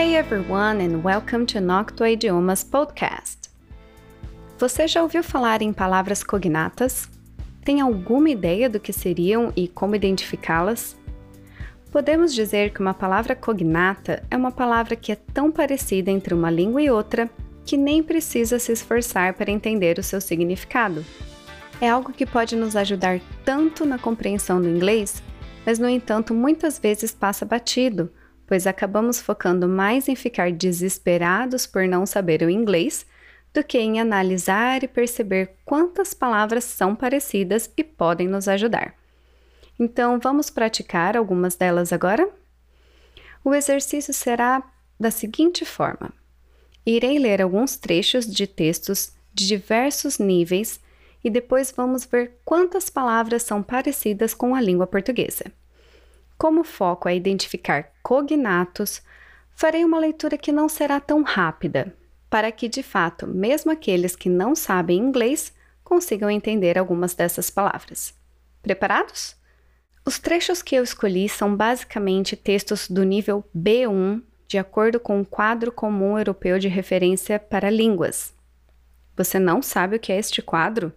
Hey everyone and welcome to Noctua Idiomas Podcast. Você já ouviu falar em palavras cognatas? Tem alguma ideia do que seriam e como identificá-las? Podemos dizer que uma palavra cognata é uma palavra que é tão parecida entre uma língua e outra que nem precisa se esforçar para entender o seu significado. É algo que pode nos ajudar tanto na compreensão do inglês, mas no entanto muitas vezes passa batido, pois acabamos focando mais em ficar desesperados por não saber o inglês do que em analisar e perceber quantas palavras são parecidas e podem nos ajudar. Então, vamos praticar algumas delas agora? O exercício será da seguinte forma: irei ler alguns trechos de textos de diversos níveis e depois vamos ver quantas palavras são parecidas com a língua portuguesa. Como foco é identificar cognatos, farei uma leitura que não será tão rápida, para que de fato, mesmo aqueles que não sabem inglês consigam entender algumas dessas palavras. Preparados? Os trechos que eu escolhi são basicamente textos do nível B1, de acordo com o quadro comum europeu de referência para línguas. Você não sabe o que é este quadro?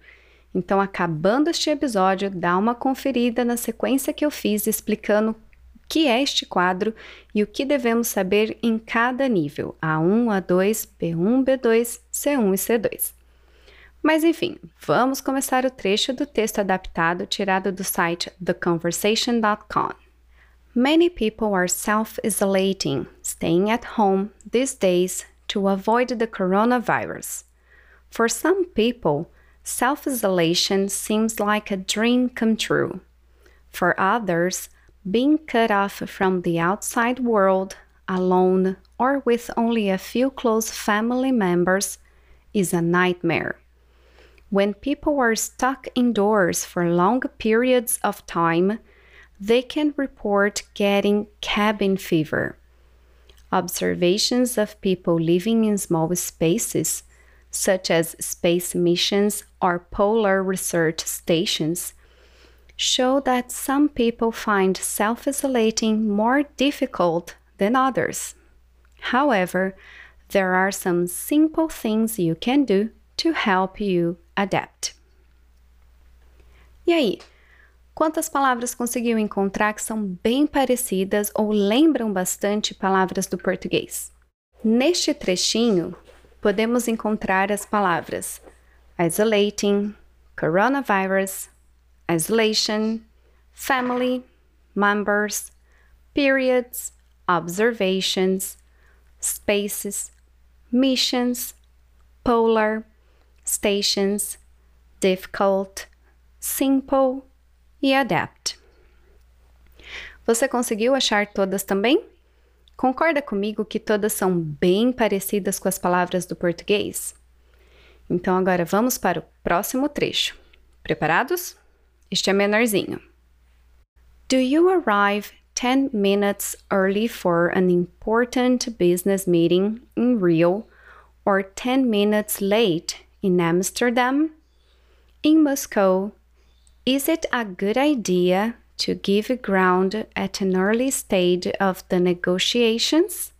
Então, acabando este episódio, dá uma conferida na sequência que eu fiz explicando o que é este quadro e o que devemos saber em cada nível: A1, A2, B1, B2, C1 e C2. Mas enfim, vamos começar o trecho do texto adaptado tirado do site theconversation.com. Many people are self isolating, staying at home these days to avoid the coronavirus. For some people, self isolation seems like a dream come true. For others, being cut off from the outside world, alone, or with only a few close family members is a nightmare. When people are stuck indoors for long periods of time, they can report getting cabin fever. Observations of people living in small spaces such as space missions or polar research stations, show that some people find self isolating more difficult than others. However, there are some simple things you can do to help you adapt. E aí, quantas palavras conseguiu encontrar que são bem parecidas ou lembram bastante palavras do português? Neste trechinho, podemos encontrar as palavras isolating, coronavirus, isolation, family, members, periods, observations, spaces, missions, polar, stations, difficult, simple e adapt. Você conseguiu achar todas também? Concorda comigo que todas são bem parecidas com as palavras do português? Então agora vamos para o próximo trecho. Preparados? Este é menorzinho. Do you arrive 10 minutes early for an important business meeting in Rio or 10 minutes late in Amsterdam? In Moscow, is it a good idea to give ground at an early stage of the negotiations?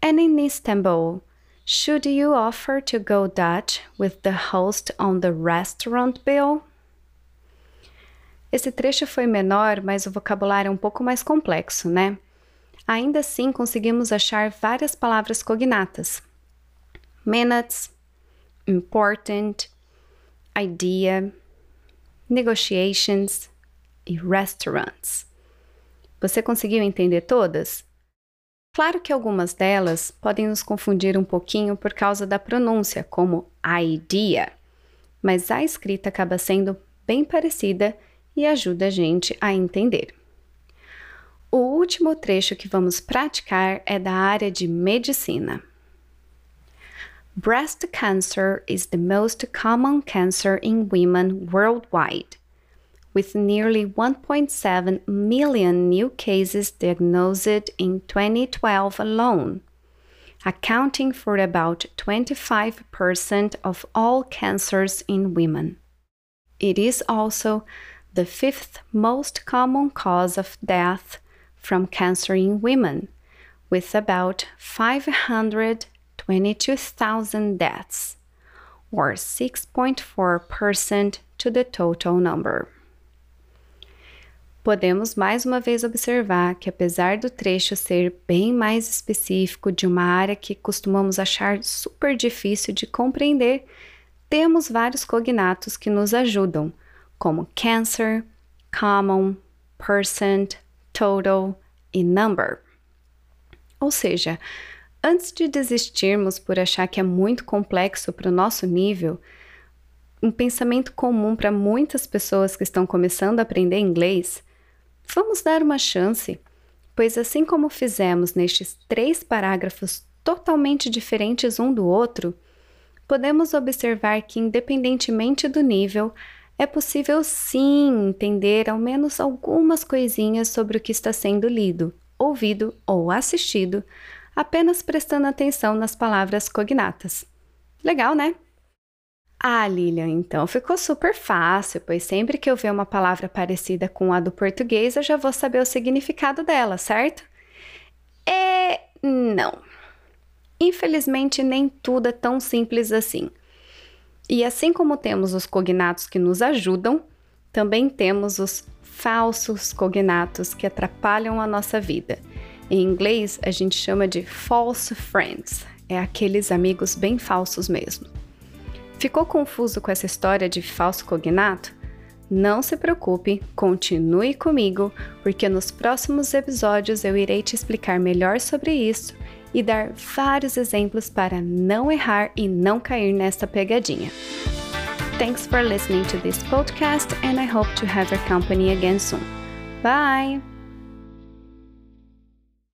And in Istanbul, should you offer to go Dutch with the host on the restaurant bill? Esse trecho foi menor, mas o vocabulário é um pouco mais complexo, né? Ainda assim, conseguimos achar várias palavras cognatas: minutes, important, idea, negotiations, e restaurants. Você conseguiu entender todas? Claro que algumas delas podem nos confundir um pouquinho por causa da pronúncia, como idea, mas a escrita acaba sendo bem parecida e ajuda a gente a entender. O último trecho que vamos praticar é da área de medicina. Breast cancer is the most common cancer in women worldwide with nearly 1.7 million new cases diagnosed in 2012 alone, accounting for about 25% of all cancers in women. It is also the fifth most common cause of death from cancer in women, with about 522,000 deaths, or 6.4% to the total number. Podemos mais uma vez observar que, apesar do trecho ser bem mais específico de uma área que costumamos achar super difícil de compreender, temos vários cognatos que nos ajudam, como cancer, common, percent, total e number. Ou seja, antes de desistirmos por achar que é muito complexo para o nosso nível, um pensamento comum para muitas pessoas que estão começando a aprender inglês Vamos dar uma chance, pois assim como fizemos nestes três parágrafos totalmente diferentes um do outro, podemos observar que, independentemente do nível, é possível sim entender ao menos algumas coisinhas sobre o que está sendo lido, ouvido ou assistido, apenas prestando atenção nas palavras cognatas. Legal, né? Ah, Lilian, então ficou super fácil, pois sempre que eu ver uma palavra parecida com a do português, eu já vou saber o significado dela, certo? É. não. Infelizmente, nem tudo é tão simples assim. E assim como temos os cognatos que nos ajudam, também temos os falsos cognatos que atrapalham a nossa vida. Em inglês, a gente chama de false friends, é aqueles amigos bem falsos mesmo. Ficou confuso com essa história de falso cognato? Não se preocupe, continue comigo, porque nos próximos episódios eu irei te explicar melhor sobre isso e dar vários exemplos para não errar e não cair nesta pegadinha. Thanks for listening to this podcast and I hope to have your company again soon. Bye!